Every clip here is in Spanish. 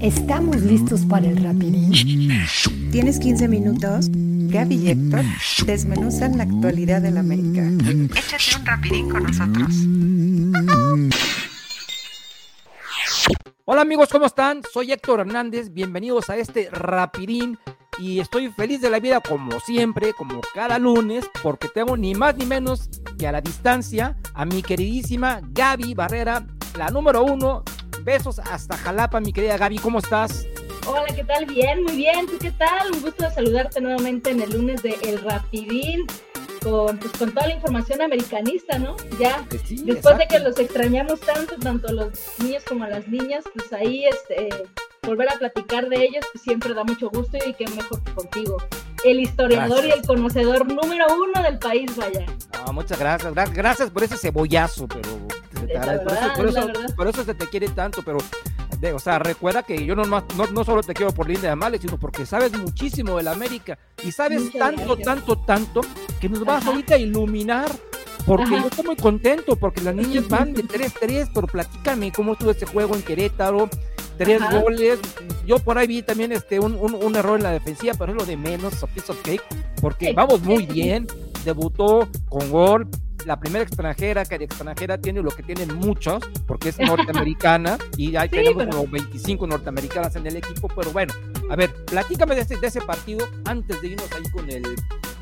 ¿Estamos listos para el rapidín? ¿Tienes 15 minutos? Gaby y Héctor desmenuzan la actualidad del América. Échate un rapidín con nosotros. Hola amigos, ¿cómo están? Soy Héctor Hernández, bienvenidos a este rapidín y estoy feliz de la vida como siempre, como cada lunes, porque tengo ni más ni menos que a la distancia a mi queridísima Gaby Barrera, la número uno Besos hasta Jalapa, mi querida Gaby, ¿cómo estás? Hola, ¿qué tal? Bien, muy bien. ¿Tú qué tal? Un gusto de saludarte nuevamente en el lunes de El Rapidín. Con, pues, con toda la información americanista, ¿no? Ya, Pues después de que los extrañamos tanto, tanto los niños como las niñas, pues ahí este, volver a platicar de ellos, siempre da mucho gusto y qué mejor que contigo. El historiador Gracias. y el conocedor número uno del país, vaya. No, muchas gracias, gra- gracias por ese cebollazo, pero agradece. por, eso, verdad, por, eso, verdad. por eso se te quiere tanto, pero, de- o sea, recuerda que yo no, más- no, no solo te quiero por linda de amable, sino porque sabes muchísimo de la América y sabes Muchas tanto, gracias. tanto, tanto, que nos vas Ajá. ahorita a iluminar. Porque Ajá. yo estoy muy contento, porque las niñas van de 3-3, pero platícame cómo estuvo ese juego en Querétaro, tres Ajá. goles. Yo por ahí vi también este un, un- un error en la defensiva, pero es lo de menos, a piece of cake, porque vamos muy bien, debutó con gol, la primera extranjera, que de extranjera tiene lo que tienen muchos, porque es norteamericana, y ahí Sí, tenemos pero- como 25 norteamericanas en el equipo, pero bueno, a ver, platícame de ese, de ese partido antes de irnos ahí con el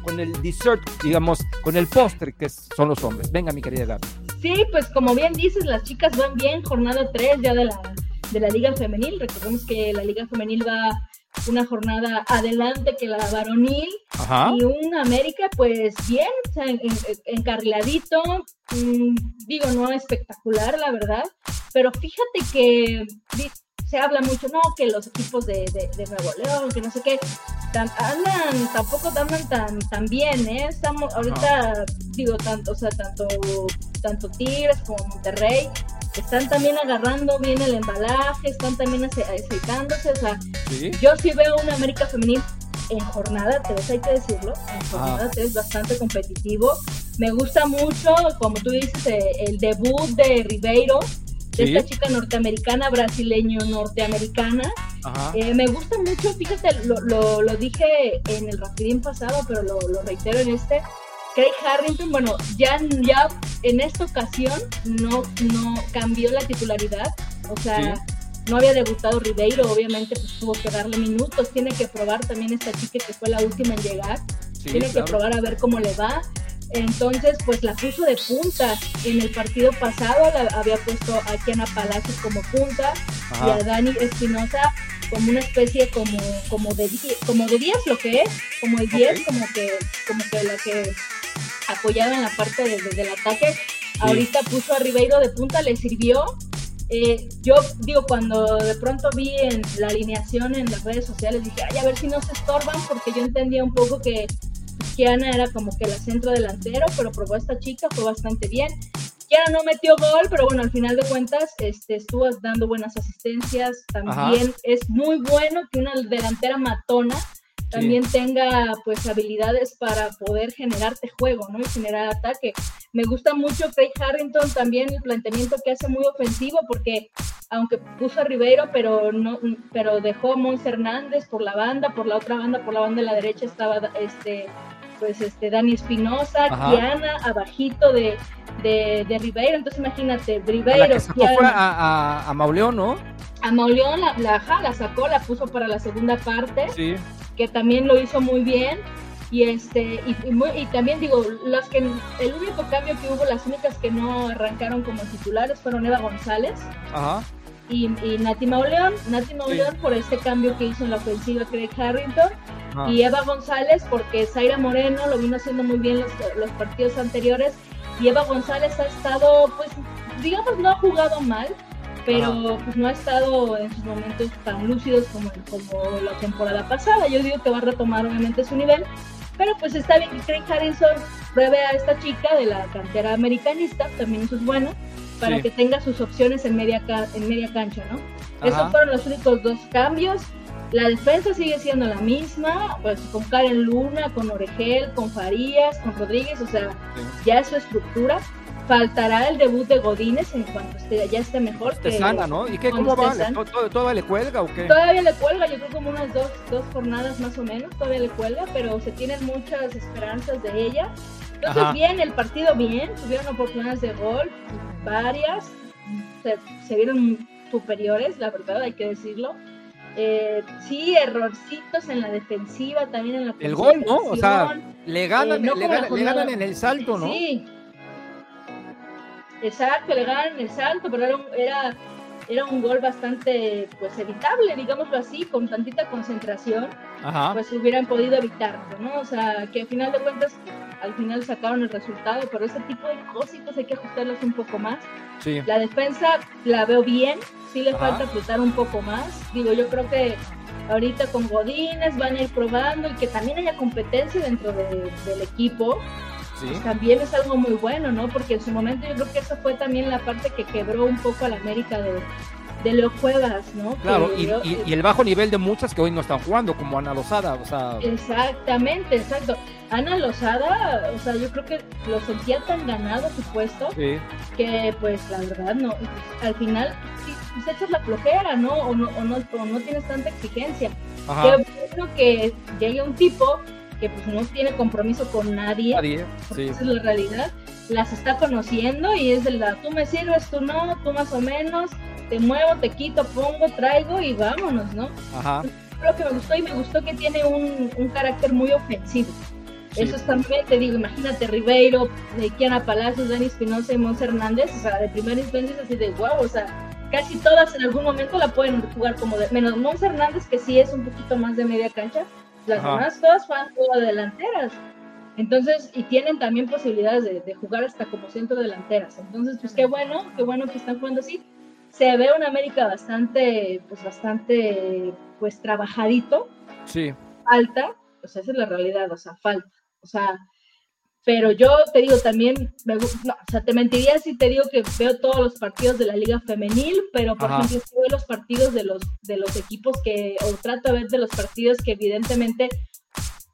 con el dessert, digamos, con el postre que son los hombres. Venga, mi querida Gaby. Sí, pues como bien dices, las chicas van bien, jornada 3 ya de la, de la Liga Femenil. Recordemos que la Liga Femenil va una jornada adelante que la varonil Ajá. y un América, pues bien, o sea, en- en- encarriladito, mm, digo, no espectacular, la verdad, pero fíjate que se habla mucho, no, que los equipos de, de, de Nuevo León, que no sé qué, tan- andan, tampoco andan tan, tan bien, ¿eh? Estamos, ahorita, digo, tanto, o sea, tanto, tanto Tigres como Monterrey, están también agarrando bien el embalaje, están también ace- aceitándose, o sea, Sí. yo sí veo una América femenil en jornada 3, hay que decirlo, en jornada 3 bastante competitivo. Me gusta mucho, como tú dices, eh, el debut de Ribeiro, de Sí. esta chica norteamericana, brasileño-norteamericana. Ajá. Eh, me gusta mucho, fíjate, lo, lo, lo dije en el rapidín pasado, pero lo, lo reitero en este. Craig Harrington, bueno, ya, ya en esta ocasión no, no cambió la titularidad, o sea, no había debutado Ribeiro, obviamente pues tuvo que darle minutos, tiene que probar también esta chica que fue la última en llegar, Sí, tiene claro. que probar a ver cómo le va. Entonces, pues la puso de punta. En el partido pasado la había puesto a Kiana Palacios como punta y a Dani Espinosa como una especie como, como de como de 10 lo que es, como el 10, Ok. como que, como que la que apoyaba en la parte de- del ataque. Ahorita puso a Ribeiro de punta, le sirvió. Eh, yo digo, cuando de pronto vi en la alineación en las redes sociales, dije, ay, a ver si no se estorban, porque yo entendía un poco que Kiana era como que la centro delantero, pero probó a esta chica, fue bastante bien. Kiana no metió gol, pero bueno, al final de cuentas este, estuvo dando buenas asistencias. También es muy bueno que una delantera matona también tenga pues habilidades para poder generarte juego, ¿no? Y generar ataque. Me gusta mucho Craig Harrington también el planteamiento que hace muy ofensivo porque aunque puso a Ribeiro, pero no pero dejó a Mons Hernández por la banda, por la otra banda, por la banda de la derecha estaba este pues este Dani Espinosa, Ajá. Kiana abajito de, de, de Ribeiro, entonces imagínate, A la Ribeiro, que sacó Kiana, fue a, a, a Mauleón, ¿no? a Mauleón la, la, la sacó, la puso para la segunda parte Sí. que también lo hizo muy bien. Y este y, y muy- y también digo, las que el único cambio que hubo, las únicas que no arrancaron como titulares fueron Eva González Ajá. y, y Nati Mauleón. Nati Mauleón por este cambio que hizo en la ofensiva Craig Harrington Ajá. y Eva González porque Zaira Moreno lo vino haciendo muy bien los, los partidos anteriores y Eva González ha estado, pues, digamos, no ha jugado mal, pero pues no ha estado en sus momentos tan lúcidos como, como la temporada pasada. Yo digo que va a retomar obviamente su nivel, pero pues está bien que Craig Harrison pruebe a esta chica de la cantera americanista, también eso es bueno, para Sí. que tenga sus opciones en media, en media cancha, ¿no? Ajá. Esos fueron los únicos dos cambios. La defensa sigue siendo la misma, pues con Karen Luna, con Oregel, con Farías, con Rodríguez, o sea, ya es su estructura. faltará el debut de Godínez en cuanto esté, ya esté mejor. Esté que- sana, ¿no? ¿Y qué, cómo va? esté ¿Le- sana. to- to- ¿Todavía le cuelga o qué? Todavía le cuelga, yo creo como unas dos, dos jornadas más o menos, todavía le cuelga, pero se tienen muchas esperanzas de ella. Entonces, Ajá. bien, el partido bien, tuvieron oportunidades de gol, varias, se, se vieron superiores, la verdad, hay que decirlo. Eh, sí, errorcitos en la defensiva, también en la El gol, ¿no? O sea. Le ganan, Eh, no le, ganan, le jornada- ganan en el salto, ¿no? Sí. Exacto, le ganan el salto, pero era un, era, era un gol bastante pues evitable, digámoslo así, con tantita concentración, Ajá. pues hubieran podido evitarlo, ¿no? O sea, que al final de cuentas, al final sacaron el resultado, pero ese tipo de cositas hay que ajustarlas un poco más. Sí. La defensa la veo bien, sí le Ajá. falta apretar un poco más. Digo, yo creo que ahorita con Godínez van a ir probando y que también haya competencia dentro de- del equipo Sí. pues también es algo muy bueno, ¿no? Porque en su momento yo creo que esa fue también la parte que quebró un poco a la América de, de Leo Cuevas, ¿no? Claro, y, y- y el bajo nivel de muchas que hoy no están jugando, como Ana Lozada, o sea, Exactamente, exacto. Ana Lozada, o sea, yo creo que lo sentía tan ganado su puesto sí, que pues la verdad no, al final sí, pues, echas la flojera, ¿no? O no, o no, o no tienes tanta exigencia. ajá, Qué bueno que llegue un tipo que pues no tiene compromiso con nadie, nadie, sí, esa es la realidad, las está conociendo y es de la, tú me sirves, tú no, tú más o menos, te muevo, te quito, pongo, traigo y vámonos, ¿no? ajá, Lo que me gustó y me gustó que tiene un, un carácter muy ofensivo. Sí, Eso es también, te digo, imagínate Ribeiro, de Kiana Palacios, Dani Espinosa y Mons Hernández, o sea, de primera instancia es así de wow, o sea, casi todas en algún momento la pueden jugar como de, menos Mons Hernández, que sí es un poquito más de media cancha, las Ajá. demás todas juegan como delanteras. Entonces, y tienen también posibilidades de, de jugar hasta como centro delanteras. Entonces, pues qué bueno, qué bueno que están jugando así. Se ve un América bastante, pues bastante, pues trabajadito, sí, falta, pues esa es la realidad, o sea, falta. O sea, pero yo te digo también, me no, o sea, te mentiría si te digo que veo todos los partidos de la liga femenil, pero por Ajá. ejemplo, veo los partidos de los, de los equipos que, o trato de ver de los partidos que evidentemente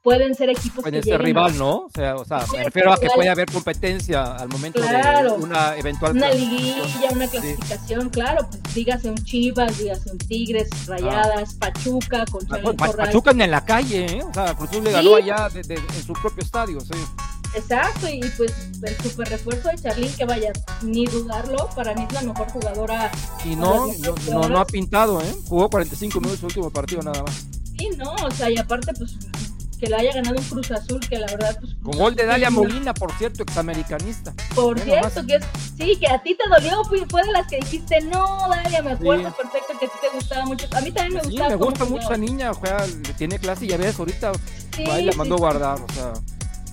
pueden ser equipos puede que ser a- rival, ¿no? O sea, o sea, Sí, me refiero a que puede haber competencia al momento Claro. de una eventual una liguilla, una clasificación, claro, pues dígase un Chivas, dígase un Tigres, Rayadas, Pachuca, con Ah, bueno. Pachuca en la calle, ¿eh? O sea, Cruz le Sí. ganó allá de- de- en su propio estadio, sí. Exacto, y pues el super refuerzo de Charlín, que vaya, ni dudarlo, para mí es la mejor jugadora. Y no, no, no, no ha pintado, ¿eh? Jugó 45 minutos su último partido nada más. Sí, no, o sea, y aparte, pues que le haya ganado un Cruz Azul, que la verdad, pues. Con gol de Dalia sí, Molina, por cierto, examericanista. Por cierto, nomás. que es, sí, que a ti te dolió, fue, fue de las que dijiste, no, Dalia, me acuerdo Sí. perfecto que a ti te gustaba mucho. A mí también me Sí, gustaba. me cómo gusta mucho esa niña, juega, tiene clase y ya ves, ahorita Sí, ahí la sí, mandó sí, guardar, o sea,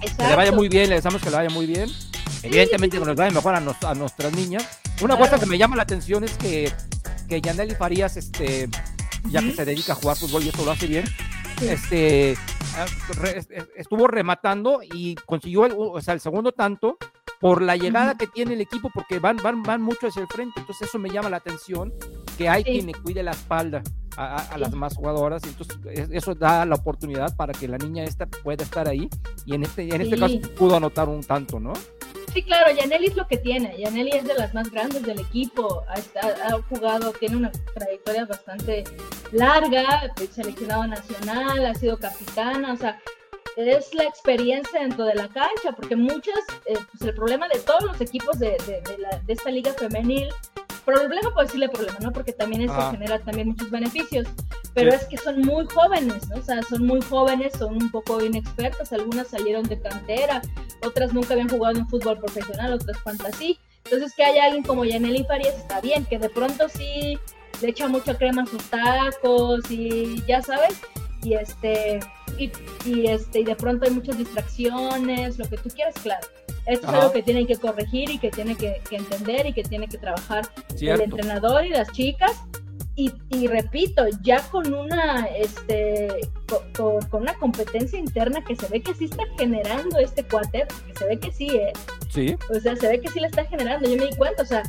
que le vaya muy bien, le deseamos que le vaya muy bien. Evidentemente que nos vaya mejor a, nos- a nuestras niñas. Una Claro. cosa que me llama la atención es que, que Yaneli Farías, este, ya que se dedica a jugar fútbol y eso lo hace bien, Sí. este, ah, estuvo rematando y consiguió el, o sea, el segundo tanto por la llegada que tiene el equipo, porque van, van, van mucho hacia el frente, entonces eso me llama la atención, que hay Sí. quien le cuide la espalda a, a- a Sí. las más jugadoras, entonces es- eso da la oportunidad para que la niña esta pueda estar ahí, y en este, en este caso pudo anotar un tanto, ¿no? Sí, claro, Yaneli es lo que tiene. Yaneli es de las más grandes del equipo. Ha, jugado, tiene una trayectoria bastante larga, es seleccionado nacional, ha sido capitana, o sea, es la experiencia dentro de la cancha, porque muchas, eh, pues el problema de todos los equipos de, de- de la- de esta liga femenil, problema puedo decirle problema, ¿no? Porque también eso Ah. genera también muchos beneficios, pero Sí. es que son muy jóvenes, ¿no? O sea, son muy jóvenes, son un poco inexpertas, algunas salieron de cantera, otras nunca habían jugado en fútbol profesional, otras fantasy. Entonces, que haya alguien como Yaneli Farías está bien, que de pronto sí le echa mucha crema a sus tacos y ya sabes, y este, y, y este, y de pronto hay muchas distracciones, lo que tú quieras, claro. Esto es Ajá. algo que tienen que corregir y que tiene que, que entender y que tiene que trabajar el Cierto. entrenador y las chicas. Y, y repito, ya con una, este, co- co- con, una competencia interna que se ve que sí está generando este cuáter, que se ve que sí, ¿eh? Sí, O sea, se ve que sí la está generando. Yo me di cuenta, o sea,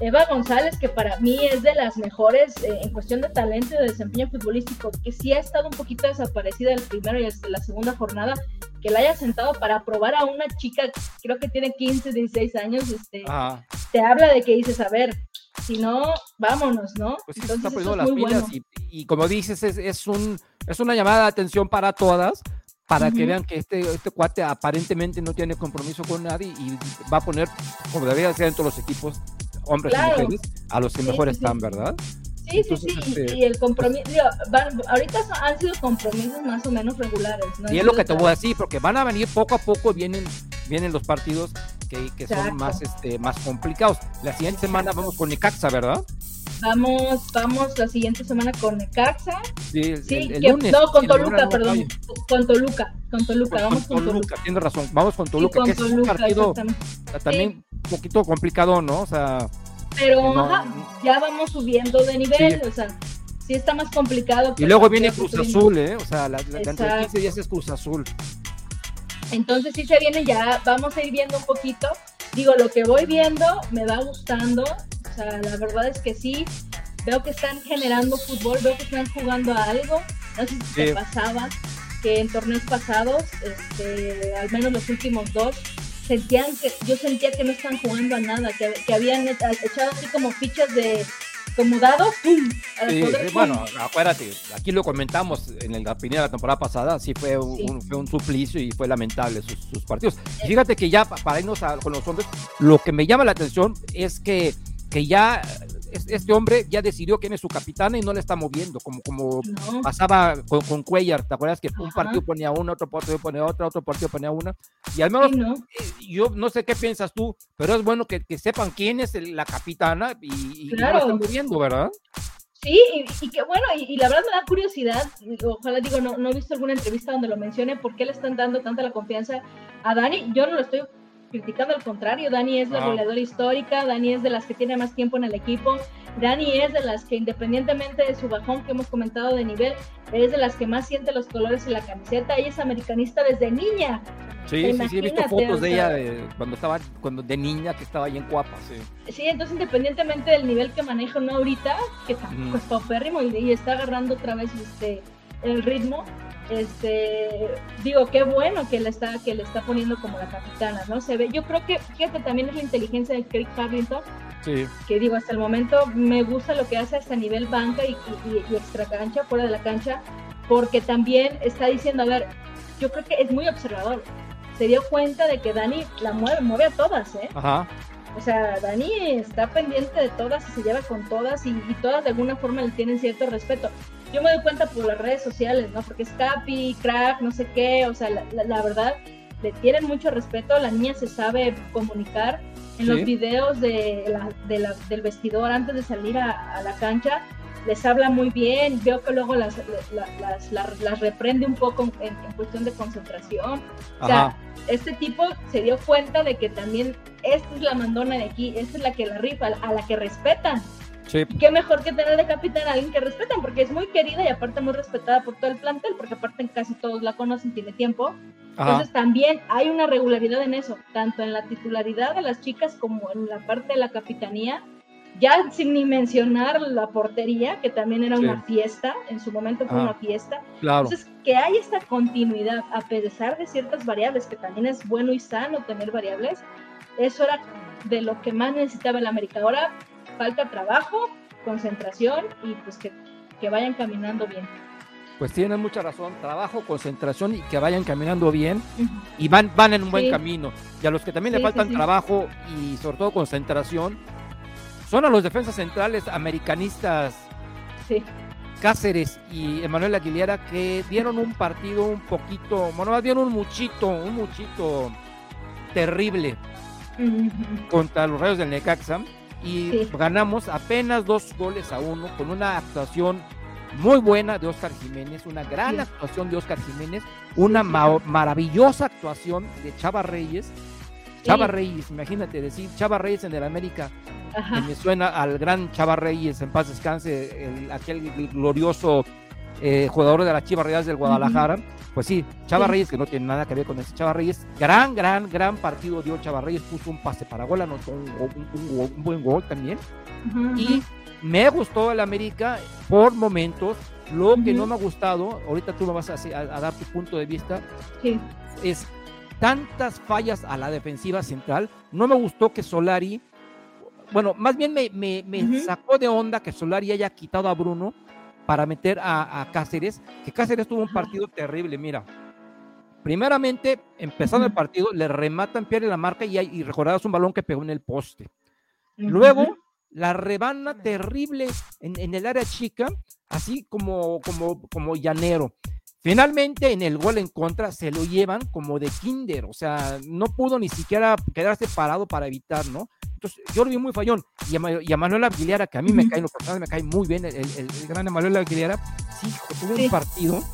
Eva González, que para mí es de las mejores eh, en cuestión de talento y de desempeño futbolístico, que sí ha estado un poquito desaparecida el primero y hasta la segunda jornada, que la haya sentado para probar a una chica, creo que tiene 15, 16 años, este, te habla de que dices, a ver, si no, vámonos, ¿no? Pues sí, Entonces, está poniendo las pilas y, como dices, es, es, un, es una llamada de atención para todas, para que vean que este, este cuate aparentemente no tiene compromiso con nadie y va a poner, como debería ser en todos los equipos, hombres y mujeres, a los que mejor están, ¿verdad? Sí, sí, sí, este y, el compromiso, ahorita han sido compromisos más o menos regulares. ¿no? Y es lo que te voy a decir, porque van a venir poco a poco, vienen, vienen los partidos que, que son más, este, más complicados. La siguiente semana vamos con Necaxa, ¿verdad? Vamos, vamos la siguiente semana con Necaxa. Sí, el, lunes, No, con Toluca, perdón. Con Toluca, con Toluca, vamos con, Toluca. Tienes razón, vamos con Toluca, que es un partido también un poquito complicado, ¿no? O sea. Pero ya vamos subiendo de nivel, o sea, sí está más complicado. Y luego viene Cruz Azul, ¿eh? O sea, la, la, dentro de 15 días es Cruz Azul. Entonces sí se viene ya, vamos a ir viendo un poquito. Digo, lo que voy viendo me va gustando, sea, la verdad es que sí, veo que están generando fútbol, veo que están jugando a algo. No sé si te pasaba que en torneos pasados, este, al menos los últimos dos, sentían que, yo sentía que no están jugando a nada, que, que habían echado así como fichas de como dados, ¡pum! bueno, acuérdate, aquí lo comentamos en la primera de la temporada pasada, sí fue un, fue un suplicio y fue lamentable sus, partidos. fíjate que ya para irnos con los hombres, lo que me llama la atención es que que ya este hombre ya decidió quién es su capitana y no le está moviendo, como, como pasaba con, con, Cuellar, ¿te acuerdas que un partido ponía una, otro partido ponía otra, otro partido ponía una? Y al menos, eh, yo no sé qué piensas tú, pero es bueno que, sepan quién es la capitana y, la están moviendo, ¿verdad? Sí, y, que bueno, y, la verdad me da curiosidad, ojalá digo, no, no he visto alguna entrevista donde lo mencione, ¿por qué le están dando tanta la confianza a Dani? Yo no lo estoy criticando al contrario, Dani es la goleadora histórica, Dani es de las que tiene más tiempo en el equipo, Dani es de las que independientemente de su bajón que hemos comentado de nivel, es de las que más siente los colores en la camiseta, ella es americanista desde niña. Sí, sí, sí, he visto fotos de ella de, cuando estaba cuando de niña que estaba ahí en Cuapa, sí. Sí, entonces independientemente del nivel que maneja no ahorita, que tampoco es paupérrimo y, y está agarrando otra vez este el ritmo, este digo qué bueno que le está que le está poniendo como la capitana no se ve yo creo que fíjate también es la inteligencia de Craig Harrington sí. que digo hasta el momento me gusta lo que hace hasta nivel banca y, y, extra cancha fuera de la cancha porque también está diciendo a ver yo creo que es muy observador se dio cuenta de que Dani la mueve mueve a todas eh Ajá. O sea, Dani está pendiente de todas y se lleva con todas y, y, todas de alguna forma le tienen cierto respeto yo me doy cuenta por las redes sociales, ¿no? Porque es Capi, Crack, no sé qué, o sea, la, verdad, le tienen mucho respeto, la niña se sabe comunicar. En los videos de la, del vestidor antes de salir a, la cancha, les habla muy bien, veo que luego las, las, reprende un poco en, cuestión de concentración. O sea, este tipo se dio cuenta de que también esta es la mandona de aquí, esta es la que la rifa, a la que respetan. Qué mejor que tener de capitán a alguien que respetan, porque es muy querida y aparte muy respetada por todo el plantel, porque aparte casi todos la conocen, tiene tiempo. Entonces también hay una regularidad en eso, tanto en la titularidad de las chicas como en la parte de la capitanía. Ya sin ni mencionar la portería, que también era una fiesta, en su momento fue una fiesta. Entonces, que hay esta continuidad, a pesar de ciertas variables, que también es bueno y sano tener variables, eso era de lo que más necesitaba el América. Ahora falta trabajo, concentración y pues que, vayan caminando bien. Pues tienen mucha razón, trabajo, concentración y que vayan caminando bien y van, van en un buen camino. Y a los que también le faltan trabajo y sobre todo concentración, son a los defensas centrales americanistas Cáceres y Emanuel Aguilera que dieron un partido un poquito, bueno, más dieron un muchito, un muchito terrible contra los Rayos del Necaxa y ganamos apenas dos goles a uno con una actuación muy buena de Oscar Jiménez, una gran actuación de Oscar Jiménez, una maravillosa actuación de Chava Reyes. Chava Reyes, imagínate decir Chava Reyes en el América, que me suena al gran Chava Reyes, en paz descanse, el, aquel glorioso eh, jugador de la Chivas Reyes del Guadalajara. Pues sí, Chava Reyes, que no tiene nada que ver con ese Chava Reyes, gran, gran, gran partido dio Chava Reyes, puso un pase para gol, anotó un, un, buen gol también. Y me gustó el América por momentos. Lo que no me ha gustado, ahorita tú me vas a, dar tu punto de vista, es tantas fallas a la defensiva central. No me gustó que Solari, bueno, más bien me, me, sacó de onda que Solari haya quitado a Bruno para meter a, Cáceres, que Cáceres tuvo un partido terrible, mira. Primeramente, empezando el partido, le rematan, pierde la marca y, y recordarás un balón que pegó en el poste. Luego, la rebana terrible en, el área chica, así como, como, como llanero. Finalmente, en el gol en contra, se lo llevan como de kinder, o sea, no pudo ni siquiera quedarse parado para evitar, ¿no? Entonces, yo lo vi muy fallón. Y a, Manuel Aguilera, que a mí me cae, lo personal me cae muy bien, el, el, gran Manuel Aguilera, sí, tuvo un partido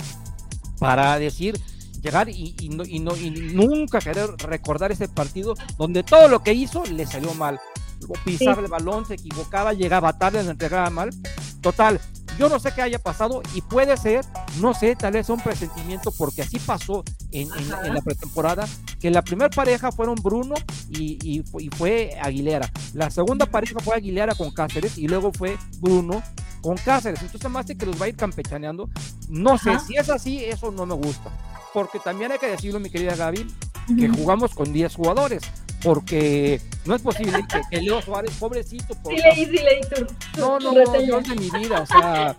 para decir, llegar y, y, no, y, no, y nunca querer recordar ese partido donde todo lo que hizo le salió mal pisar el balón, se equivocaba, llegaba tarde, se entregaba mal. Total, yo no sé qué haya pasado y puede ser, no sé, tal vez un presentimiento, porque así pasó en, la pretemporada, que la primera pareja fueron Bruno y, fue Aguilera. La segunda pareja fue Aguilera con Cáceres y luego fue Bruno con Cáceres. Entonces, más de que los va a ir campechaneando. No sé, si es así, eso no me gusta. Porque también hay que decirlo, mi querida Gaby, que jugamos con 10 jugadores porque no es posible que, Leo Suárez, pobrecito. Por sí, leí, sí, leí No, no, no, Dios de mi vida, o sea,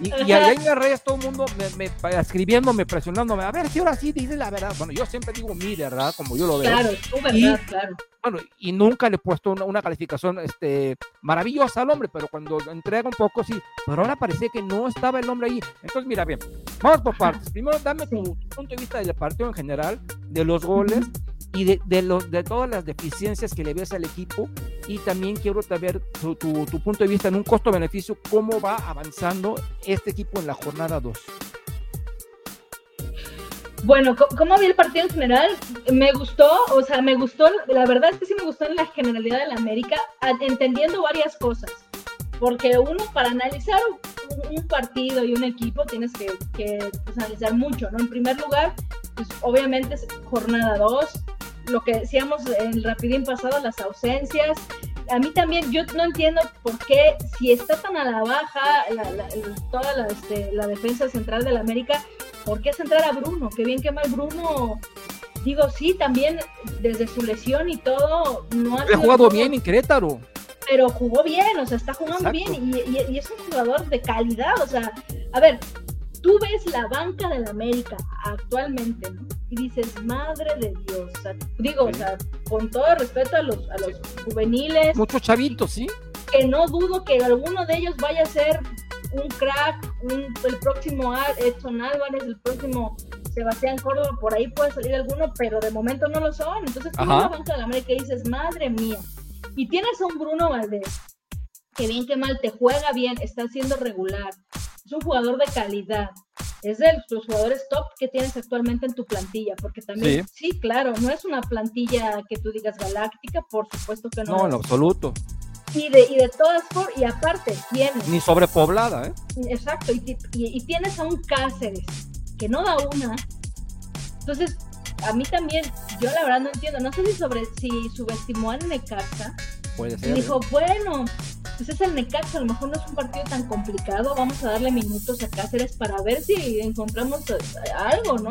y, y allá en las redes todo el mundo me, me, escribiéndome, presionándome, a ver si ahora sí dice la verdad. Bueno, yo siempre digo mi verdad, como yo lo veo. Claro, tu verdad, claro. Bueno, y nunca le he puesto una, calificación este, maravillosa al hombre, pero cuando entrega un poco, sí. Pero ahora parece que no estaba el hombre ahí. Entonces, mira, bien, vamos por partes. Primero, dame tu, punto de vista del partido en general, de los goles y de, de, de todas las deficiencias que le ves al equipo y también quiero saber tu, tu, punto de vista en un costo-beneficio, cómo va avanzando este equipo en la jornada 2. Bueno, ¿cómo vi el partido en general? Me gustó, o sea, me gustó, la verdad es que sí me gustó en la generalidad de la América, entendiendo varias cosas. Porque uno, para analizar un, partido y un equipo, tienes que, que pues, analizar mucho, ¿no? En primer lugar, pues obviamente es jornada 2, lo que decíamos en el rapidín pasado, las ausencias. A mí también, yo no entiendo por qué, si está tan a la baja toda la, este, la, defensa central de la América, ¿por qué centrar a Bruno? Qué bien, qué mal Bruno. Digo, sí, también desde su lesión y todo, no ha jugado bien en Querétaro. Pero jugó bien, o sea, está jugando bien y, y es un jugador de calidad, o sea, a ver, tú ves la banca de la América actualmente, ¿no? Y dices, madre de Dios. digo, o sea, con todo respeto a los, a los juveniles. Muchos chavitos, ¿sí? Que no dudo que alguno de ellos vaya a ser un crack, un, el próximo Edson Álvarez, el próximo Sebastián Córdoba, por ahí puede salir alguno, pero de momento no lo son. Entonces, tú ves la banca de la América y dices, madre mía. Y tienes a un Bruno Valdés, que bien que mal te juega bien, está siendo regular, es un jugador de calidad. Es de los jugadores top que tienes actualmente en tu plantilla, porque también, sí. claro, no es una plantilla que tú digas galáctica, por supuesto que no. No, en absoluto. Y de, y de todas formas, y aparte, tienes. Ni sobrepoblada, ¿eh? Exacto, y, y, tienes a un Cáceres que no da una. Entonces, a mí también, yo la verdad no entiendo, no sé si sobre si subestimó a Necaxa. Puede ser. Y dijo, bueno, pues es el Necaxa, a lo mejor no es un partido tan complicado, vamos a darle minutos a Cáceres para ver si encontramos eh, algo, ¿no?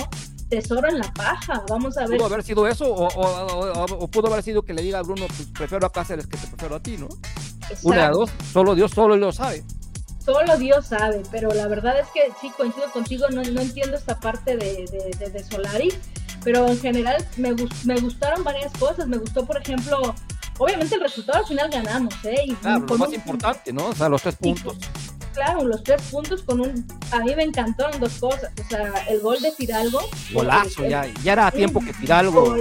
Tesoro en la paja, vamos a ver. Pudo haber sido eso, o, pudo haber sido que le diga a Bruno, pues prefiero a Cáceres que te prefiero a ti, ¿no? Una de dos, solo Dios solo lo sabe. Solo Dios sabe, pero la verdad es que sí, coincido contigo, no, no entiendo esta parte de, de, de, Solari, pero en general me, me gustaron varias cosas, me gustó, por ejemplo, obviamente el resultado al final ganamos, ¿eh? Y claro, lo más importante, ¿no? O sea, los tres puntos. claro, los tres puntos con un... A mí me encantaron dos cosas, o sea, el gol de Fidalgo. Golazo, ya, ya era tiempo que Fidalgo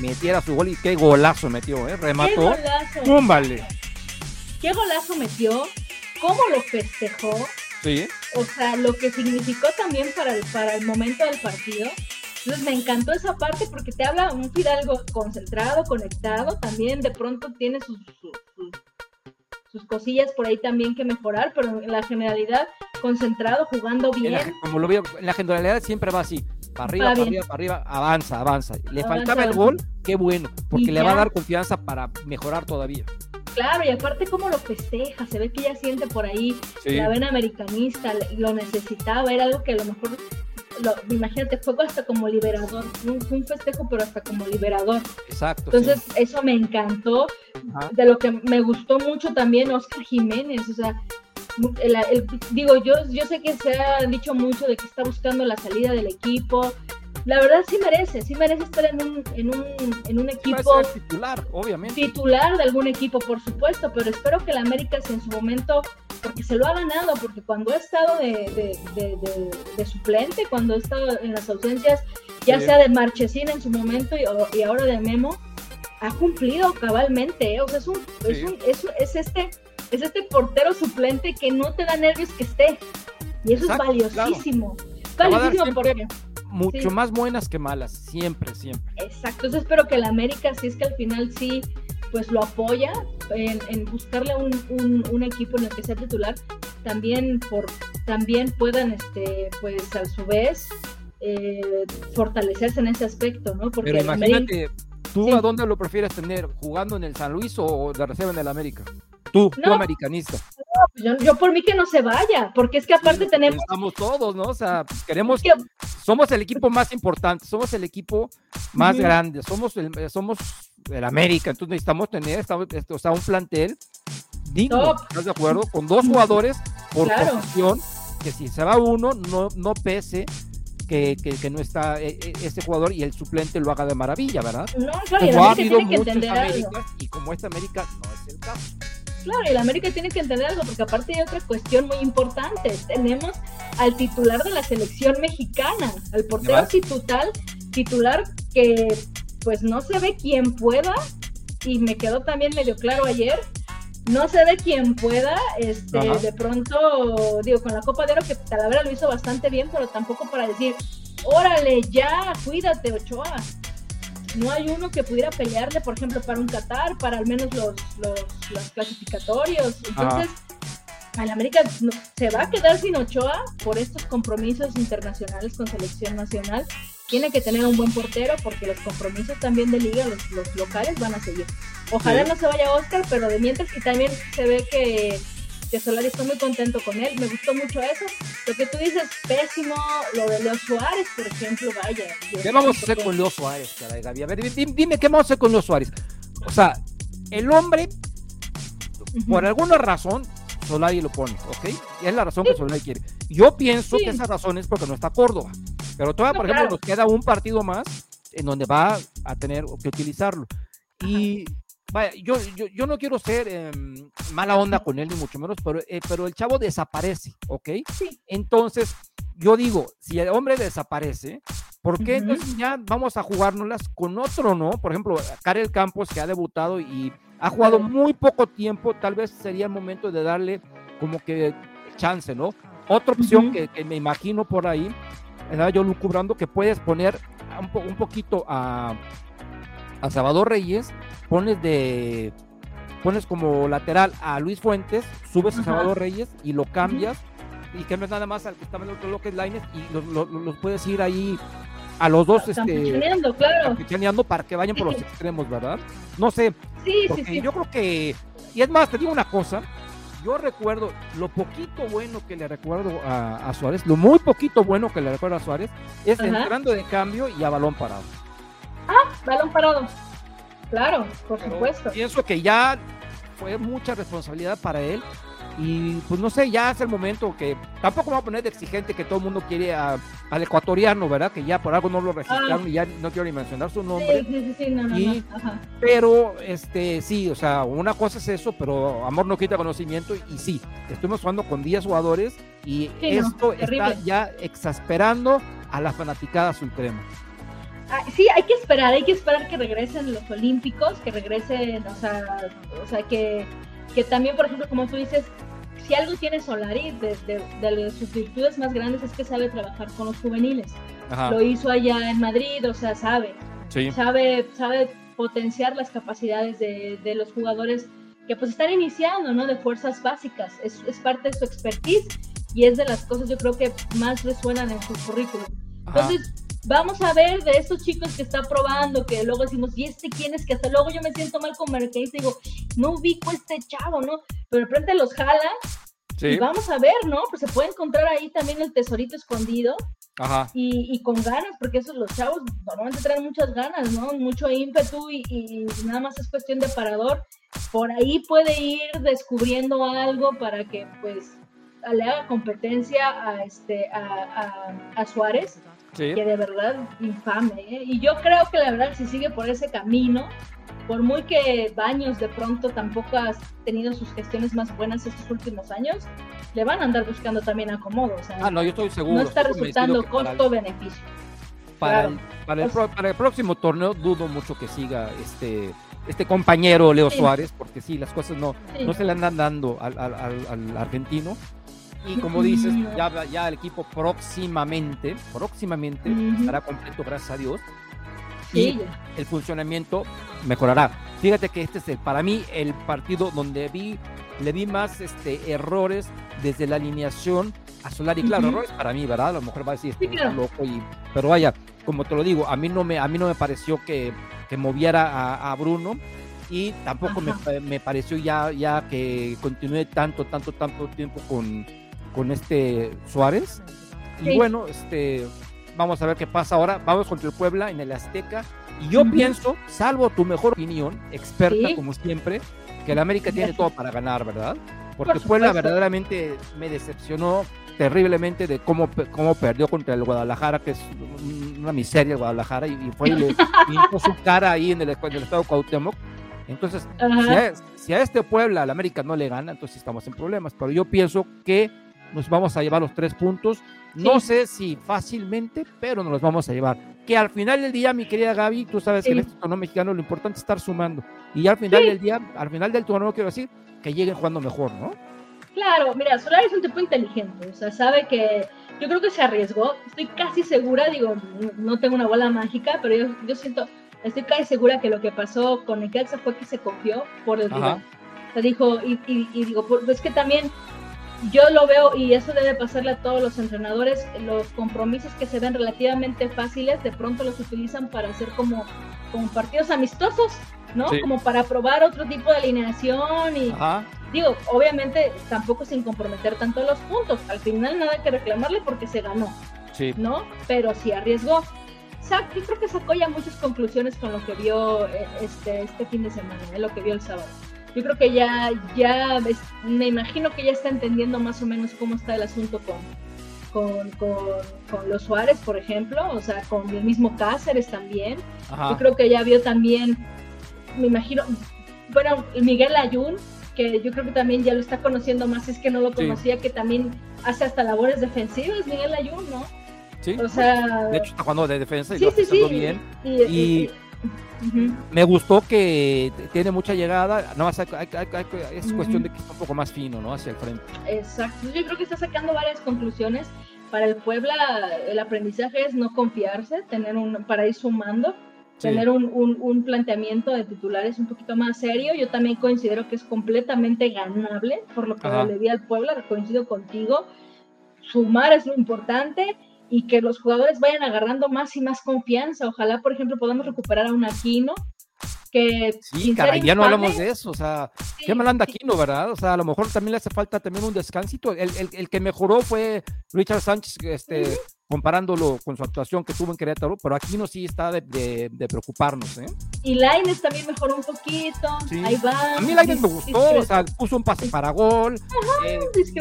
metiera su gol y qué golazo metió, ¿eh? Remató. Qué golazo. Qué golazo metió, cómo lo festejó. Sí. O sea, lo que significó también para el, para el momento del partido. Entonces me encantó esa parte porque te habla un Fidalgo concentrado, conectado, también de pronto tiene sus, sus cosillas por ahí también que mejorar, pero en la generalidad concentrado, jugando bien. como lo veo, en la generalidad siempre va así, para arriba, para arriba, para arriba, avanza, avanza. Le faltaba el gol, qué bueno, porque le va a dar confianza para mejorar todavía. Claro, y aparte cómo lo festeja, se ve que ya siente por ahí la vena americanista, lo necesitaba, era algo que a lo mejor lo, imagínate, fue hasta como liberador, fue un festejo, pero hasta como liberador. Exacto. Entonces, eso me encantó. De lo que me gustó mucho también Oscar Jiménez, o sea, digo, yo, yo sé que se ha dicho mucho de que está buscando la salida del equipo. La verdad sí merece, sí merece estar en un, en un, en un equipo titular, obviamente. Titular de algún equipo, por supuesto, pero espero que el América si en su momento, porque se lo ha ganado, porque cuando ha estado de, de, suplente, cuando ha estado en las ausencias, ya sea de Marchesín en su momento y, y, ahora de Memo, ha cumplido cabalmente, ¿eh? o sea, es, un, es, un, es, es este es este portero suplente que no te da nervios que esté. Y eso es valiosísimo. Valiosísimo porque mucho más buenas que malas, siempre, siempre. Exacto, entonces espero que el América, si es que al final sí, pues lo apoya en, buscarle un, un, equipo en el que sea titular, también por también puedan, este, pues a su vez, eh, fortalecerse en ese aspecto, ¿no? Porque Pero imagínate, ¿tú a dónde lo prefieres tener? ¿Jugando en el San Luis o de reserva en el América? Tú, tú americanista. Pues yo, por mí que no se vaya, porque es que aparte tenemos. Estamos todos, ¿no? O sea, queremos. Somos el equipo más importante, somos el equipo más grande, somos el, somos el América, entonces necesitamos tener o sea, un plantel digno, ¿estás de acuerdo? Con dos jugadores por posición, que si se va uno, no, no pese que, que, no está e, e, ese jugador y el suplente lo haga de maravilla, ¿verdad? No, claro, como ha habido muchos Américas y como esta América no es el caso. Claro, y la América tiene que entender algo, porque aparte hay otra cuestión muy importante. Tenemos al titular de la selección mexicana, al portero titular, titular que pues no se ve quién pueda, y me quedó también medio claro ayer, no se ve quién pueda, este, de pronto, digo, con la Copa de Oro que Talavera lo hizo bastante bien, pero tampoco para decir, órale, ya, cuídate, Ochoa no hay uno que pudiera pelearle, por ejemplo, para un Qatar, para al menos los, los, clasificatorios. Entonces, el América se va a quedar sin Ochoa por estos compromisos internacionales con selección nacional. Tiene que tener un buen portero porque los compromisos también de liga, los, locales van a seguir. Ojalá no se vaya Oscar, pero de mientras que también se ve que que Solari está muy contento con él, me gustó mucho eso. Lo que tú dices, pésimo, lo de Leo Suárez, por ejemplo, vaya. ¿Qué vamos a hacer con Leo Suárez, caray, Gaby? A ver, dime, ¿qué vamos a hacer con Leo Suárez? O sea, el hombre, por alguna razón, Solari lo pone, ¿ok? Y es la razón que Solari quiere. Yo pienso que esa razón es porque no está Córdoba. Pero todavía, por ejemplo, nos queda un partido más en donde va a tener que utilizarlo. Y vaya, yo, yo, yo, no quiero ser em, mala onda con él, ni mucho menos, pero, eh, pero el chavo desaparece, ¿ok? Sí. Entonces, yo digo, si el hombre desaparece, ¿por qué entonces ya vamos a jugárnoslas con otro, no? Por ejemplo, Karel Campos, que ha debutado y ha jugado muy poco tiempo, tal vez sería el momento de darle como que chance, ¿no? Otra opción que, que, me imagino por ahí, ¿verdad? yo lucubrando, que puedes poner un, un poquito a, a Salvador Reyes pones de pones como lateral a Luis Fuentes, subes a Salvador Reyes y lo cambias y cambias nada más al que está en el otro bloque Lines y los, puedes ir ahí a los dos este claro. para que vayan por los extremos, ¿verdad? No sé. Sí, sí, sí. Yo creo que y es más, te digo una cosa, yo recuerdo lo poquito bueno que le recuerdo a, Suárez, lo muy poquito bueno que le recuerdo a Suárez es entrando de cambio y a balón parado. Ah, balón parado. Claro, por supuesto. Pienso que ya fue mucha responsabilidad para él y pues no sé, ya es el momento que tampoco voy a poner de exigente que todo el mundo quiere al ecuatoriano, ¿verdad? Que ya por algo no lo registraron ah. y ya no quiero ni mencionar su nombre. Sí, sí, sí, no, no, Pero, este, sí, o sea, una cosa es eso, pero amor no quita conocimiento y, sí, estuvimos jugando con 10 jugadores y esto está ya exasperando a la fanaticada azul crema. Ah, sí, hay que esperar, hay que esperar que regresen los olímpicos, que regresen, o sea, o sea que, que también, por ejemplo, como tú dices, si algo tiene Solari, de, sus virtudes más grandes es que sabe trabajar con los juveniles. Lo hizo allá en Madrid, o sea, sabe. Sabe, sabe potenciar las capacidades de, los jugadores que pues están iniciando, ¿no? De fuerzas básicas, es, es parte de su expertise y es de las cosas yo creo que más resuenan en su currículum. Entonces, vamos a ver de estos chicos que está probando, que luego decimos, ¿y este quién es? Que hasta luego yo me siento mal con y digo, no ubico a este chavo, ¿no? Pero de repente los jala y vamos a ver, ¿no? Pues se puede encontrar ahí también el tesorito escondido. Ajá. Y, con ganas, porque esos los chavos normalmente traen muchas ganas, ¿no? Mucho ímpetu y, y, nada más es cuestión de parador. Por ahí puede ir descubriendo algo para que pues le haga competencia a este a, a, Suárez, que de verdad infame. ¿eh? Y yo creo que la verdad si sigue por ese camino, por muy que Baños de pronto tampoco ha tenido sus gestiones más buenas estos últimos años, le van a andar buscando también acomodo. O sea, ah, no, yo estoy seguro. No está resultando costo-beneficio. Para, el, para, el, para, el, próximo torneo dudo mucho que siga este este compañero Leo Suárez, porque sí, las cosas no, no se le andan dando al, al, al, argentino. Y como dices, ya, ya el equipo próximamente, próximamente estará completo, gracias a Dios. Y el funcionamiento mejorará. Fíjate que este es el, para mí el partido donde vi, le vi más este, errores desde la alineación a Solari. Claro, errores para mí, ¿verdad? A lo mejor va a decir, sí, loco, y, pero vaya, como te lo digo, a mí no me, a mí no me pareció que, que moviera a, Bruno y tampoco me, me, pareció ya, ya que continúe tanto, tanto, tanto tiempo con, con este Suárez. Y bueno, este Vamos a ver qué pasa ahora. Vamos contra el Puebla en el Azteca. Y yo pienso, salvo tu mejor opinión, experta como siempre, que el América tiene todo para ganar, ¿verdad? Porque Puebla verdaderamente me decepcionó terriblemente de cómo, cómo perdió contra el Guadalajara, que es una miseria el Guadalajara, y, fue y le pintó su cara ahí en el, en el estado Cuauhtémoc. Entonces, si a, si a, este Puebla al América no le gana, entonces estamos en problemas. Pero yo pienso que nos vamos a llevar los tres puntos no sé si fácilmente, pero nos los vamos a llevar. Que al final del día, mi querida Gaby, tú sabes que en este torneo mexicano lo importante es estar sumando. Y al final del día, al final del torneo, quiero decir, que lleguen jugando mejor, ¿no? Claro, mira, Solari es un tipo inteligente, o sea, sabe que yo creo que se arriesgó, estoy casi segura, digo, no tengo una bola mágica, pero yo, yo siento, estoy casi segura que lo que pasó con Necaxa fue que se cogió por el rival. O sea, dijo, y, y, digo, pues que también yo lo veo y eso debe pasarle a todos los entrenadores, los compromisos que se ven relativamente fáciles, de pronto los utilizan para hacer como, como partidos amistosos, ¿no? Como para probar otro tipo de alineación y digo, obviamente tampoco sin comprometer tanto los puntos, al final nada que reclamarle porque se ganó, ¿no? Pero sí arriesgó. yo creo que sacó ya muchas conclusiones con lo que vio eh, este, este fin de semana, ¿eh? lo que vio el sábado yo creo que ya, ya me imagino que ya está entendiendo más o menos cómo está el asunto con, con, los Suárez, por ejemplo, o sea, con el mismo Cáceres también. Yo creo que ya vio también, me imagino, bueno, Miguel Ayun, que yo creo que también ya lo está conociendo más, es que no lo conocía, que también hace hasta labores defensivas, Miguel Ayun, ¿no? Sí, o sea, de hecho está jugando de defensa y lo está haciendo bien. y me gustó que tiene mucha llegada, no, es cuestión de que es un poco más fino, ¿no? Hacia el frente. Exacto, yo creo que está sacando varias conclusiones. Para el Puebla el aprendizaje es no confiarse, tener un, para ir sumando, tener un, un, planteamiento de titulares un poquito más serio. Yo también considero que es completamente ganable, por lo que le di al Puebla, coincido contigo. Sumar es lo importante y que los jugadores vayan agarrando más y más confianza. Ojalá, por ejemplo, podamos recuperar a un Aquino que... Sí, caray, ya no hablamos de eso, o sea, qué mal anda Aquino, ¿verdad? O sea, a lo mejor también le hace falta también un descansito. El, el, el que mejoró fue Richard Sánchez, este, comparándolo con su actuación que tuvo en Querétaro, pero aquí no sí está de, de, preocuparnos. ¿eh? Y Laines también mejoró un poquito, ahí va. A mí Laines me gustó, o sea, puso un pase para gol, eh,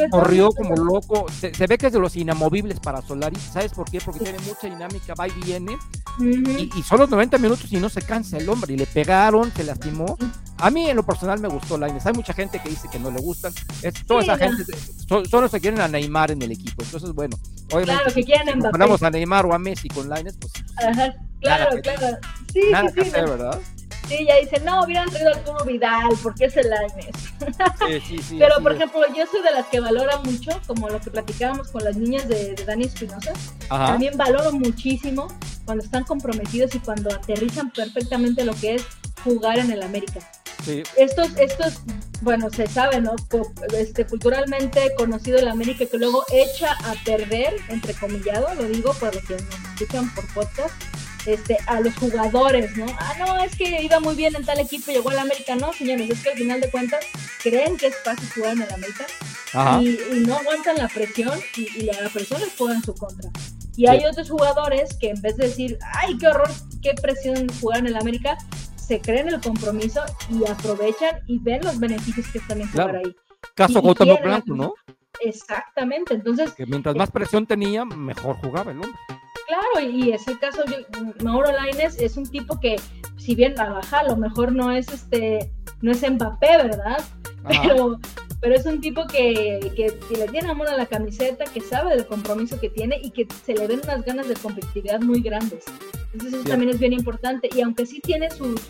corrió como loco, se, ve que es de los inamovibles para Solari, ¿sabes por qué? Porque tiene mucha dinámica, va y viene, y, y, son los 90 minutos y no se cansa el hombre, y le pegaron, se lastimó. A mí en lo personal me gustó Laines, hay mucha gente que dice que no le gustan, es, toda esa gente, solo se quieren a Neymar en el equipo, entonces bueno, obviamente. Claro, que quieren Ponemos a Neymar o a Messi con Lines, pues. Ajá, claro, claro. Sí, nada sí, que hacer, ¿verdad? Sí, ya dicen, no, hubieran traído Arturo Vidal, porque es el Lines. Sí, sí, sí. Pero, por ejemplo, yo soy de las que valora mucho, como lo que platicábamos con las niñas de, Dani Espinosa. También valoro muchísimo cuando están comprometidos y cuando aterrizan perfectamente lo que es jugar en el América. Estos, estos, bueno, se sabe, ¿no? Este, culturalmente conocido el América que luego echa a perder, entre comillado, lo digo por lo que nos escuchan por podcast, este, a los jugadores, ¿no? Ah, no, es que iba muy bien en tal equipo y llegó al América. No, señores, es que al final de cuentas creen que es fácil jugar en el América y, no aguantan la presión y, la presión les juega en su contra. Y hay otros jugadores que en vez de decir, ay, qué horror, qué presión jugar en el América, se creen el compromiso y aprovechan y ven los beneficios que están en jugar ahí. Caso Gautamo Blanco, ¿no? Exactamente, entonces... Que mientras más presión tenía, mejor jugaba el hombre. Claro, y es el caso, Mauro Laines es un tipo que, si bien la baja, a lo mejor no es este, no es Mbappé, ¿verdad? Pero, pero es un tipo que, que, le tiene amor a la camiseta, que sabe del compromiso que tiene y que se le ven unas ganas de competitividad muy grandes. Entonces eso también es bien importante. Y aunque sí tiene sus,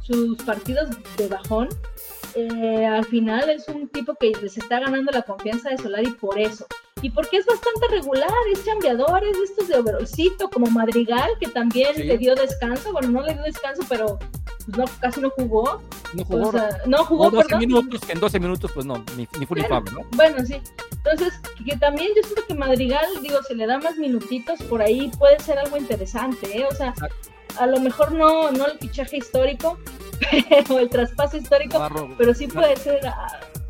sus partidos de bajón, eh, al final es un tipo que se está ganando la confianza de Solari por eso. Y porque es bastante regular, es chambeador, es estos de overolcito, como Madrigal, que también le dio descanso. Bueno, no le dio descanso, pero pues no, casi no jugó. No jugó. no jugó, 12 minutos, que en 12 minutos, pues no, ni, ni bueno, ¿no? Bueno, sí. Entonces, que también yo siento que Madrigal, digo, se le da más minutitos, por ahí puede ser algo interesante, ¿eh? O sea, a lo mejor no, no el fichaje histórico, o el traspaso histórico, pero sí puede ser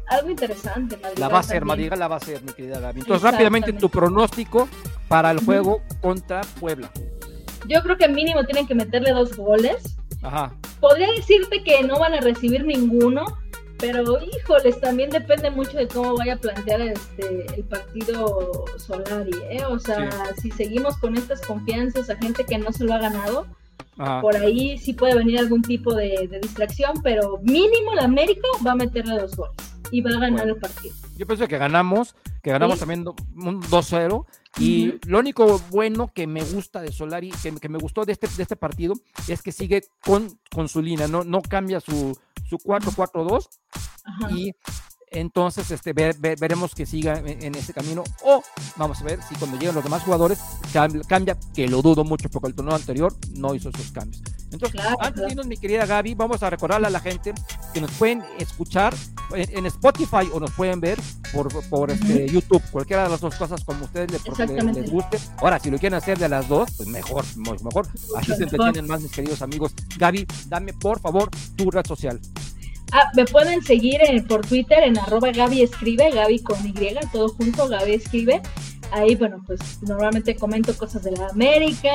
algo interesante. la va a ser, Madrigal la va a ser, mi querida Gaby. Entonces, rápidamente, tu pronóstico para el juego contra Puebla. Yo creo que mínimo tienen que meterle dos goles. Ajá. Podría decirte que no van a recibir ninguno, pero híjoles, también depende mucho de cómo vaya a plantear este el partido Solari, ¿eh? O sea, si seguimos con estas confianzas a gente que no se lo ha ganado, por ahí sí puede venir algún tipo de, distracción, pero mínimo la América va a meterle dos goles y va a ganar el partido. Yo pienso que ganamos, que ganamos también un 2-0. Y lo único bueno que me gusta de Solari, que, me gustó de este, de este partido, es que sigue con, con su línea, no, no cambia su, su 4-4-2 y entonces este, veremos que siga en, ese camino o vamos a ver si cuando lleguen los demás jugadores cambia, que lo dudo mucho porque el torneo anterior no hizo esos cambios. Entonces, antes de irnos, mi querida Gaby, vamos a recordarle a la gente que nos pueden escuchar en, Spotify o nos pueden ver por, por este, YouTube, cualquiera de las dos cosas como ustedes les, les, guste. Ahora, si lo quieren hacer de las dos, pues mejor, mejor. Así se entretienen más, mis queridos amigos. Gaby, dame por favor tu red social. Ah, me pueden seguir por Twitter en arroba Gaby Escribe, Gaby con Y, todo junto, Gaby Escribe. Ahí, bueno, pues normalmente comento cosas de la América,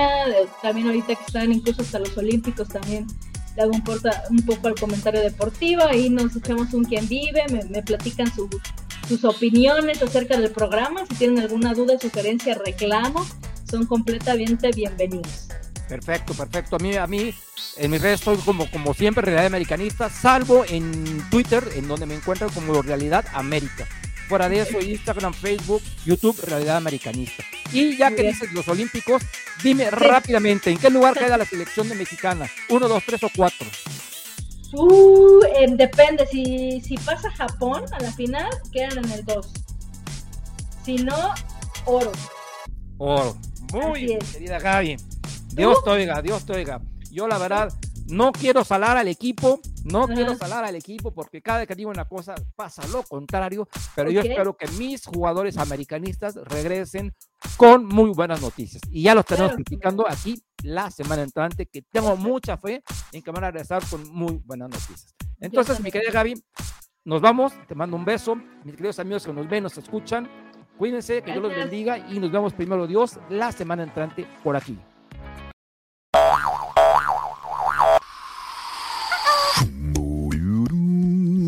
también ahorita que están incluso hasta los Olímpicos también le hago un, un poco al comentario deportivo, ahí nos echamos un quien vive, me, platican sus opiniones acerca del programa, si tienen alguna duda, sugerencia, reclamo, son completamente bienvenidos. Perfecto, perfecto. A mí, a mí en mis redes estoy como, como siempre, Realidad Americanista, salvo en Twitter, en donde me encuentro como Realidad América. Fuera de eso, Instagram, Facebook, YouTube, Realidad Americanista. Y ya que dices los Olímpicos, dime rápidamente, ¿en qué lugar queda la selección de mexicana? ¿Uno, dos, tres o cuatro? Uh, em, depende, si, si pasa Japón a la final, quedan en el 2. Si no, oro. Oro. Muy bien, querida Gaby. Dios te oiga, Dios te oiga. Yo la verdad no quiero salar al equipo, no quiero salar al equipo porque cada vez que digo una cosa pasa lo contrario, pero yo espero que mis jugadores americanistas regresen con muy buenas noticias. Y ya lo tenemos criticando aquí la semana entrante, que tengo mucha fe en que van a regresar con muy buenas noticias. Entonces, mi querida Gaby, nos vamos, te mando un beso, mis queridos amigos que nos ven, nos escuchan, cuídense, que Dios los bendiga y nos vemos primero Dios la semana entrante por aquí.